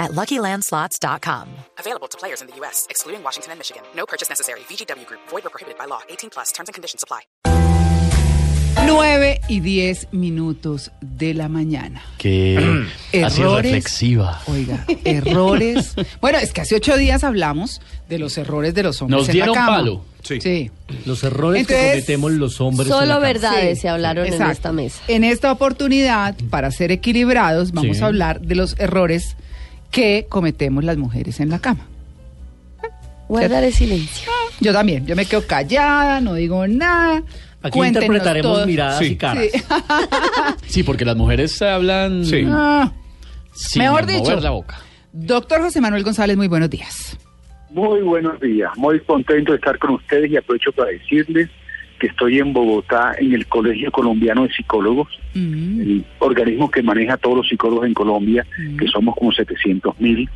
at LuckyLandSlots.com. Available to players in the U.S., excluding Washington and Michigan. No purchase necessary. VGW Group, void or prohibited by law. 18 plus terms and conditions apply. 9 y 10 minutos de la mañana. Que así reflexiva. Oiga, errores. Bueno, es que hace ocho días hablamos de los errores de los hombres Nos en la dieron cama. palo. Sí. Los errores Entonces, que cometemos los hombres. en la Solo cama. verdades Sí, se hablaron en esta mesa. En esta oportunidad, para ser equilibrados, vamos Sí. a hablar de los errores que cometemos las mujeres en la cama. Guardaré silencio. Yo también, yo me quedo callada, no digo nada. Aquí Cuéntenos interpretaremos miradas Sí. y caras. Sí. Sí, porque las mujeres hablan Sí. Ah. sin Mejor mover dicho. la boca. Doctor José Manuel González, muy buenos días. Muy buenos días, muy contento de estar con ustedes y aprovecho para decirles que estoy en Bogotá en el Colegio Colombiano de Psicólogos, el organismo que maneja a todos los psicólogos en Colombia, que somos como 700 mil,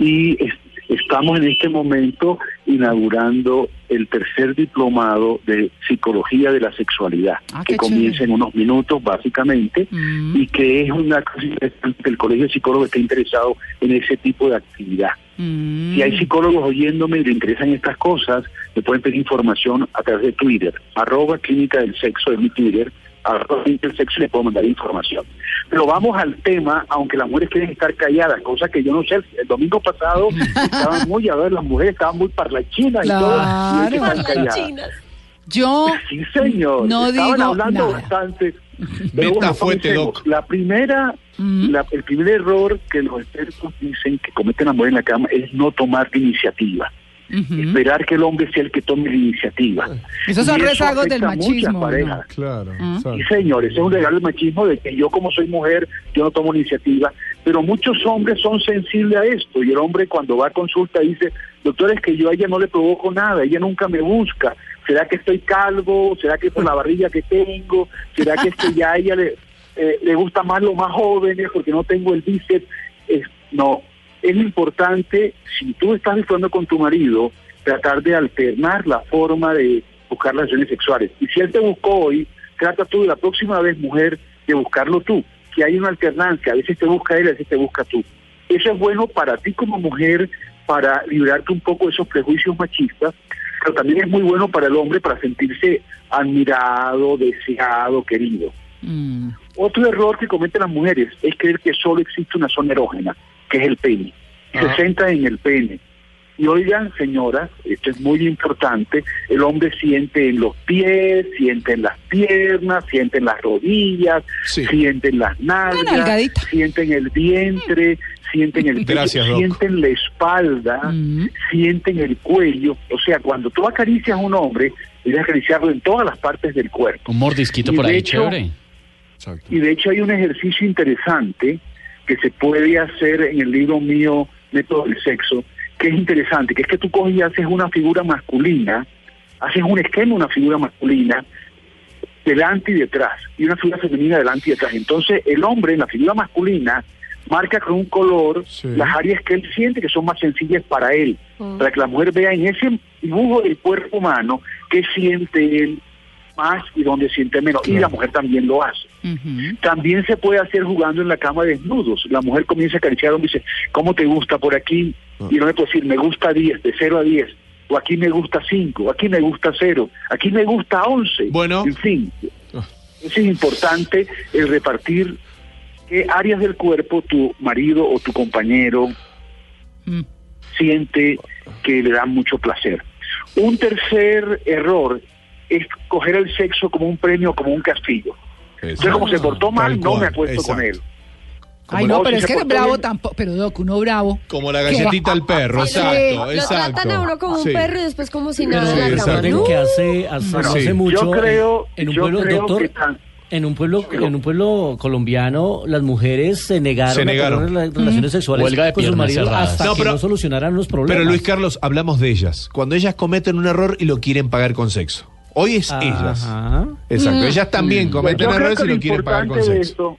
y es- estamos en este momento inaugurando el tercer diplomado de Psicología de la Sexualidad, Ah, que comienza chévere. en unos minutos básicamente, Mm. y que es una cosa interesante que el Colegio de Psicólogos está interesado en ese tipo de actividad. Mm. Si hay psicólogos oyéndome y le interesan estas cosas, me pueden pedir información a través de Twitter, arroba clínica del sexo de mi Twitter, arroba clínica del sexo y le puedo mandar información. Pero vamos al tema, aunque las mujeres quieren estar calladas, cosa que yo no sé, el domingo pasado estaban muy, a ver, las mujeres estaban muy parlachinas y todo, y que Claro. estar calladas. Yo Sí, señor. No Estaban digo hablando nada. bastante. Pero bueno. Doc. La primera, Mm. la- el primer error que los expertos dicen que cometen las mujeres en la cama es no tomar iniciativa. Esperar que el hombre sea el que tome la iniciativa. Esos son Y eso rezagos del machismo. Claro. Ah. exacto. Sí, señores, es un regalo del machismo de que yo como soy mujer, yo no tomo iniciativa, pero muchos hombres son sensibles a esto y el hombre cuando va a consulta dice, doctor, es que yo a ella no le provoco nada, ella nunca me busca, ¿será que estoy calvo? ¿Será que por la barriga que tengo? ¿Será que es que ya a ella le, eh, le gusta más los más jóvenes porque no tengo el bíceps? Es- no, es importante, si tú estás disfrutando con tu marido, tratar de alternar la forma de buscar relaciones sexuales. Y si él te buscó hoy, trata tú la próxima vez, mujer, de buscarlo tú. Que hay una alternancia, a veces te busca él, a veces te busca tú. Eso es bueno para ti como mujer, para liberarte un poco de esos prejuicios machistas, pero también es muy bueno para el hombre para sentirse admirado, deseado, querido. Mm. Otro error que cometen las mujeres es creer que solo existe una zona erógena, que es el pene. Se centra en el pene. Y oigan, señoras, esto es muy importante, el hombre siente en los pies, siente en las piernas, siente en las rodillas, Sí. siente en las nalgas, siente en el vientre, siente en el pecho, Gracias, siente en la espalda, Mm. siente en el cuello. O sea, cuando tú acaricias a un hombre, debes acariciarlo en todas las partes del cuerpo. Un mordisquito Y por de ahí, hecho- chévere. Exacto. Y de hecho hay un ejercicio interesante que se puede hacer en el libro mío, Método del Sexo, que es interesante, que es que tú coges y haces una figura masculina, haces un esquema, una figura masculina, delante y detrás, y una figura femenina delante y detrás. Entonces el hombre en la figura masculina marca con un color Sí. las áreas que él siente que son más sencillas para él, para que la mujer vea en ese dibujo del cuerpo humano qué siente él más y dónde siente menos. Y la mujer también lo hace. También se puede hacer jugando en la cama desnudos. La mujer comienza a acariciar hombre y dice, ¿cómo te gusta por aquí? Ah. Y no le puede decir, me gusta 10, de 0 a 10. O aquí me gusta 5, aquí me gusta 0, aquí me gusta 11. Bueno. En fin, Ah. es importante el repartir qué áreas del cuerpo tu marido o tu compañero Mm. siente que le da mucho placer. Un tercer error es coger el sexo como un premio como un castigo. Entonces, como se portó mal, no me acuesto con él. exacto. Ay, no, pero si es que bravo bien. tampoco. Pero, Doc, uno bravo. Como la galletita al perro, Sí. exacto, Lo exacto. tratan a uno como un Sí. perro y después como si Sí, nada en la cama. exacto. Recuerden ¿no? que hace, hace, Bueno, hace sí. mucho yo creo, en un yo pueblo, creo doctor, que tan- en un pueblo, en un pueblo colombiano, las mujeres se negaron, Se negaron. a tener rela- relaciones sexuales Huelga de con sus maridos cerradas. hasta No, que no solucionaran los problemas. Pero Luis Carlos, hablamos de ellas. Cuando ellas cometen un error y lo quieren pagar con sexo. Hoy es ellas. Exacto. Ellas también cometen errores y lo quieren pagar con importante de sexo. esto,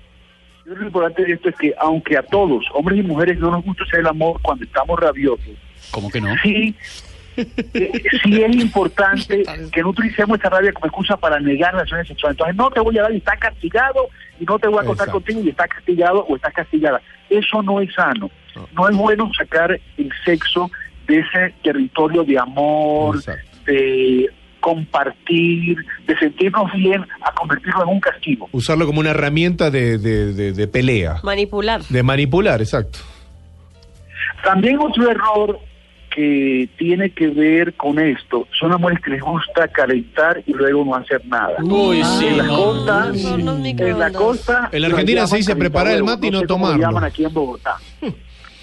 yo lo importante de esto es que aunque a todos, hombres y mujeres, no nos gusta hacer el amor cuando estamos rabiosos, ¿Cómo que no? sí, eh, sí es importante que no utilicemos esta rabia como excusa para negar relaciones sexuales. Entonces no te voy a dar y está castigado y no te voy a Exacto. contigo y está castigado o estás castigada. Eso no es sano. No es bueno sacar el sexo de ese territorio de amor, Exacto. de compartir, de sentirnos bien, a convertirlo en un castigo. Usarlo como una herramienta de, de- de- de pelea. Manipular. De manipular, exacto. También otro error que tiene que ver con esto son amores que les gusta calentar y luego no hacer nada. Uy, sí, en la no. costa, Son los en la costa. En la Argentina se dice preparar el mate y no sé tomarlo. llaman aquí en Bogotá.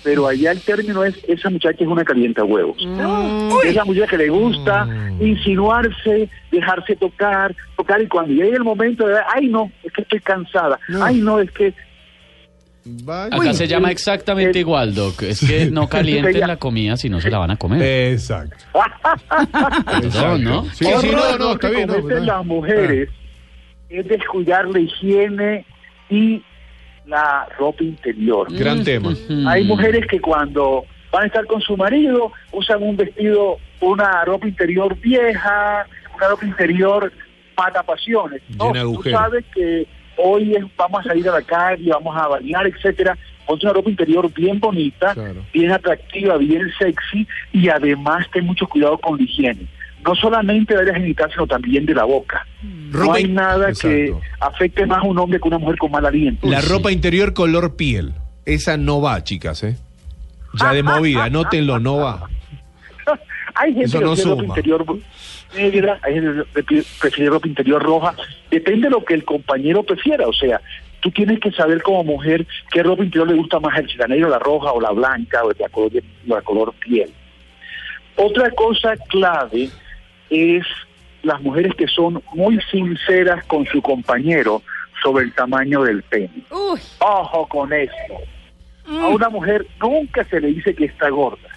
Pero allá el término es esa muchacha es una calienta huevos. Es la muchacha que le gusta Mm. insinuarse, dejarse tocar, tocar y cuando llegue el momento de, ay no, es que estoy cansada, No. ay no, es que Vaya. Acá Uy, se llama exactamente eh, igual, Doc. Es que no calienten la comida si no se la van a comer. Exacto. Perdón, ¿no? Sí, sí, no, no, está que bien. no, las mujeres es descuidar la higiene y la ropa interior. Ah, gran tema. Hay mujeres que cuando van a estar con su marido usan un vestido, una ropa interior vieja, una ropa interior mata pasiones. No, de tú sabes que hoy es- vamos a salir a la calle, vamos a bailar, etcétera. Ponte una ropa interior bien bonita, Claro. bien atractiva, bien sexy y además ten mucho cuidado con la higiene. No solamente del área genital, sino también de la boca. no Ropa hay nada que afecte más a un hombre que una mujer con mal aliento. La ropa interior color piel. Esa no va, chicas, ¿eh? Ya de movida, anótenlo, no va. Hay gente Eso que no prefiere ropa interior negra, hay gente que prefiere- ropa interior roja. Depende de lo que el compañero prefiera. O sea, tú tienes que saber como mujer qué ropa interior le gusta más, el si la roja o la blanca o la color, la color piel. Otra cosa clave es las mujeres que son muy sinceras con su compañero sobre el tamaño del pene. Uy, Ojo con esto. A una mujer nunca se le dice que está gorda.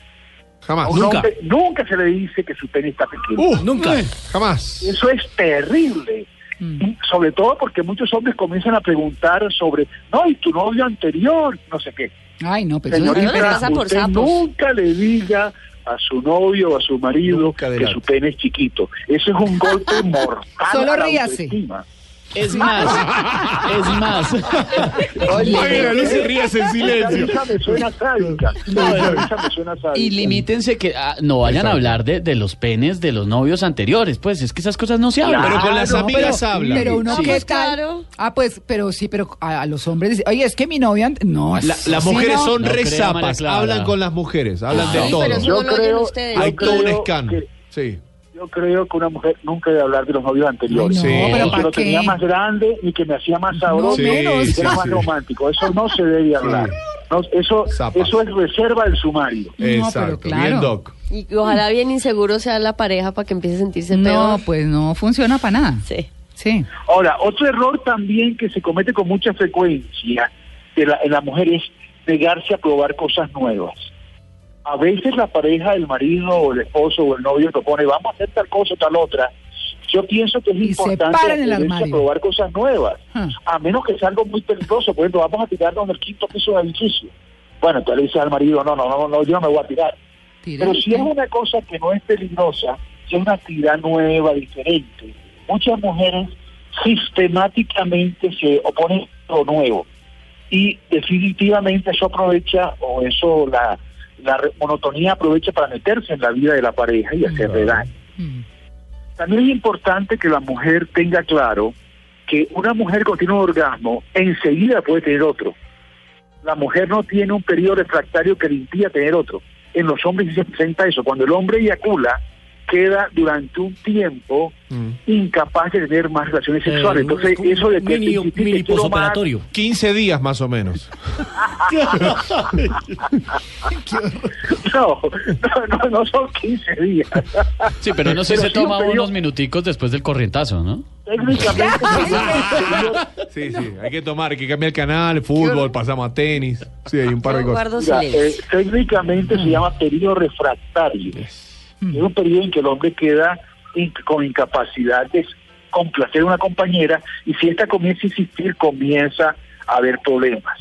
Jamás. A un Nunca. hombre nunca se le dice que su pene está pequeño. Uh, Nunca. Jamás. Eso es terrible. Y sobre todo porque muchos hombres comienzan a preguntar sobre, no, y tu novio anterior, no sé qué. Ay, no, pero Señorita, muy pasa por usted sapos. nunca le diga a su novio o a su marido que su pene es chiquito. Eso es un golpe mortal. Solo a la ríase. autoestima. Es más, es más. Oiga, no se rías en silencio. Esa me suena sádica. Esa me suena sádica. Y limítense que ah, no vayan a hablar de, de los penes de los novios anteriores. Pues es que esas cosas no se hablan. Pero con las Claro, amigas pero, hablan. pero uno Sí. qué Pues claro. Ah, pues, pero sí, pero a, a los hombres dicen, oye, es que mi novia, no. La- las mujeres no. son No re crea, María zapas, Clara. hablan con las mujeres, hablan de Sí, todo. pero eso Yo no lo oyen creo- ustedes. Hay todo un creo escándalo. que- Sí. Yo creo que una mujer nunca debe hablar de los novios anteriores. No, Ni pero que ¿para lo tenía más grande ni que me hacía más sabroso Sí, ni que sí, era más sí. romántico. Eso no se debe hablar. No, eso, eso es reserva del sumario. No, pero Exacto. claro. Bien, Doc. Y ojalá bien inseguro sea la pareja para que empiece a sentirse No, peor. pues no funciona para nada. Sí. Sí. Ahora, otro error también que se comete con mucha frecuencia de la- en la mujer es negarse a probar cosas nuevas. A veces la pareja, el marido o el esposo o el novio propone, vamos a hacer tal cosa o tal otra. Yo pienso que es Y importante probar cosas nuevas, Ah. a menos que sea algo muy peligroso. Por ejemplo, vamos a tirarnos del quinto piso del edificio. Bueno, entonces le dices al marido, no, no, no, no, yo no me voy a tirar. Pero si es una cosa que no es peligrosa, si es una actividad nueva, diferente, muchas mujeres sistemáticamente se oponen a lo nuevo. Y definitivamente eso aprovecha, o eso la, la re- monotonía aprovecha para meterse en la vida de la pareja y hacerle daño. Mm. También es importante que la mujer tenga claro que una mujer con tiene un orgasmo enseguida puede tener otro. La mujer no tiene un periodo refractario que le impida tener otro. En los hombres sí se presenta eso. Cuando el hombre eyacula, queda durante un tiempo Mm. incapaz de tener más relaciones sexuales. Eh, Entonces, un eso de que mini, mini más, posoperatorio. 15 días más o menos. no, no, no, no son 15 días. Sí, pero no sé, Pero se toma un periodo- unos minuticos después del corrientazo, ¿no? Técnicamente, Sí, sí, hay que tomar, hay que cambiar el canal, fútbol, pasamos a tenis. Sí, hay un par de cosas. Mira, eh, técnicamente se llama periodo refractario. Es un periodo en que el hombre queda con incapacidad de complacer a una compañera y si esta comienza a insistir comienza a haber problemas.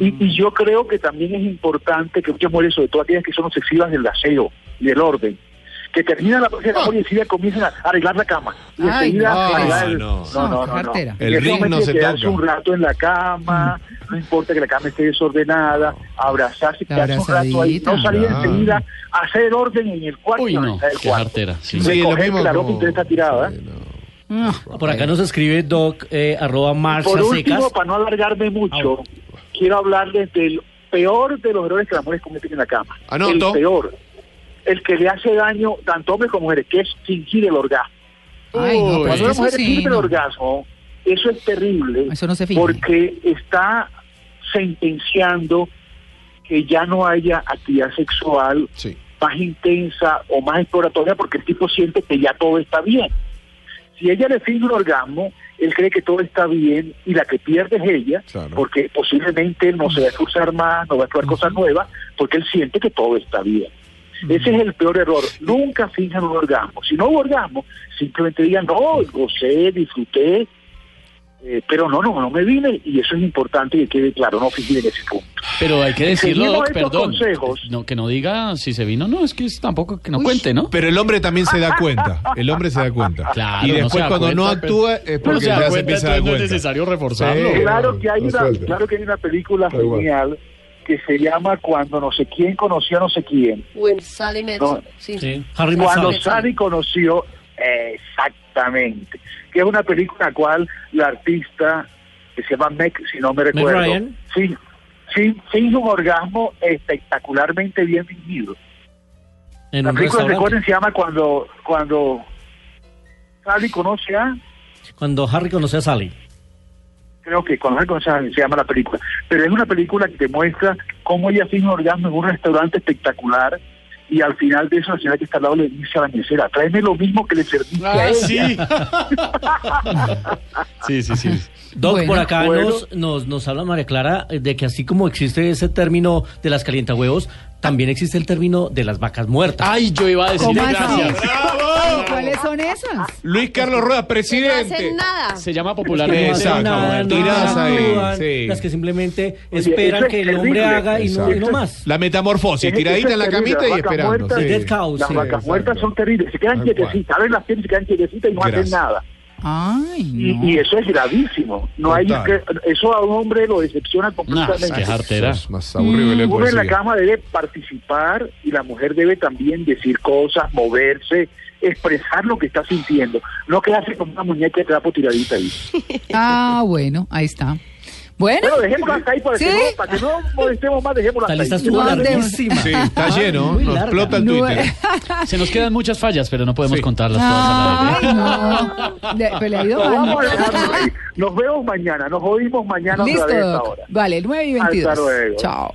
Y, y yo creo que también es importante que muchas mujeres, sobre todo aquellas que son obsesivas del aseo y del orden, que terminan la próxima amor y enseguida comienzan a arreglar la cama. Y Ay, enseguida no. arreglar el- No, no, no, no, no. El ring no se quedarse toca. un rato en la cama, no importa que la cama esté desordenada, abrazarse, quedarse un rato ahí, no salir Claro. enseguida, hacer orden en el cuarto. Uy, no, organizar el qué cuarto. Sí. Sí, lo Recoger mismo que la ropa interior está tirada. Sí, no. Ah, Por acá nos escribe Doc, eh, arroba marcha Por último, secas. para no alargarme mucho, quiero hablarles del peor de los errores que las mujeres cometen en la cama. Anoto. El peor. El que le hace daño tanto a hombres como mujeres, que es fingir el orgasmo. Ay, no, pues Cuando una eso mujer sí, finge el orgasmo, eso es terrible. Eso no se finge. Porque está sentenciando que ya no haya actividad sexual Sí. más intensa o más exploratoria porque el tipo siente que ya todo está bien. Si ella le finge un orgasmo, él cree que todo está bien y la que pierde es ella, Claro. porque posiblemente él no se va a esforzar más, no va a explorar cosas nuevas, porque él siente que todo está bien. Ese es el peor error. Nunca finjan un orgasmo. Si no hubo orgasmo, simplemente digan, no, gocé, disfruté, eh, pero no, no, no me vine y eso es importante que quede claro, no fingir en ese punto. Pero hay que decirlo, Doc, perdón. consejos. No, que no diga si se vino, no, es que es tampoco que no cuente, ¿no? Pero el hombre también se da cuenta. El hombre se da cuenta. Claro, y no después cuando cuenta, no actúa es No porque se da ya se cuenta, empieza a dar no es cuenta. necesario reforzarlo. Sí. Claro que hay no una, claro que hay una película genial que se llama Cuando no sé quién conoció a no sé quién. Bueno, Sally Metz. No. Sí. Sí, Harry Cuando. Sally conoció, eh, exactamente, que es una película en la cual la artista, que se llama Meg, si no me recuerdo, sí, sí, finge un orgasmo espectacularmente bien fingido. En La película, recuerden, se llama Cuando, cuando Sally conoce a... Cuando Harry conoce a Sally. Creo que cuando se conoce a- se llama la película, pero es una película que te muestra cómo ella finge un orgasmo en un restaurante espectacular y al final de eso la señora que está al lado le dice a la mesera, tráeme lo mismo que le serviste a Ah, ella. sí. sí, sí, sí. Doc, Bueno. por acá Bueno. nos, nos, nos habla María Clara eh, de que así como existe ese término de las calientahuevos, también existe el término de las vacas muertas. Ay, yo iba a decir gracias. ¿Y ¿Cuáles son esas? Luis Carlos Rueda, No presidente. hacen nada. Se llama Las que no popularmente. Exacto, no actúan, sí. las que simplemente Oye, esperan es que el hombre haga y no, y no más. La metamorfosis, Eso- tiradita en la camita y las vacas esperando. muertas. sí. El dead cow, Las sí, vacas exacto. muertas son terribles, se quedan quietecitas, abren las piernas se quedan quietecitas y no Gracias. hacen nada. Ay, Y, no. y eso es gravísimo. No hay que, eso a un hombre lo decepciona No, completamente. Eso es más aburrido que Uno en la cama debe participar y la mujer debe también decir cosas, moverse, expresar lo que está sintiendo. No quedarse como una muñeca de trapo tiradita ahí. Ah, bueno, ahí está. Bueno, Bueno, dejémoslo hasta ahí para, ¿Sí? que, no, para que no molestemos más, dejémoslo La hasta lista ahí. de- larguísima. Sí, está Ay, lleno. muy Nos larga. explota el No, Twitter. Se nos quedan muchas fallas, pero no podemos Sí. contarlas todas vez. ay, no. Le- pero le ha ido Nos mal. vamos a. Nos vemos mañana, nos oímos mañana otra Listo, vez a esta Doc. hora. Vale, 9 y 22. Hasta luego. Chao.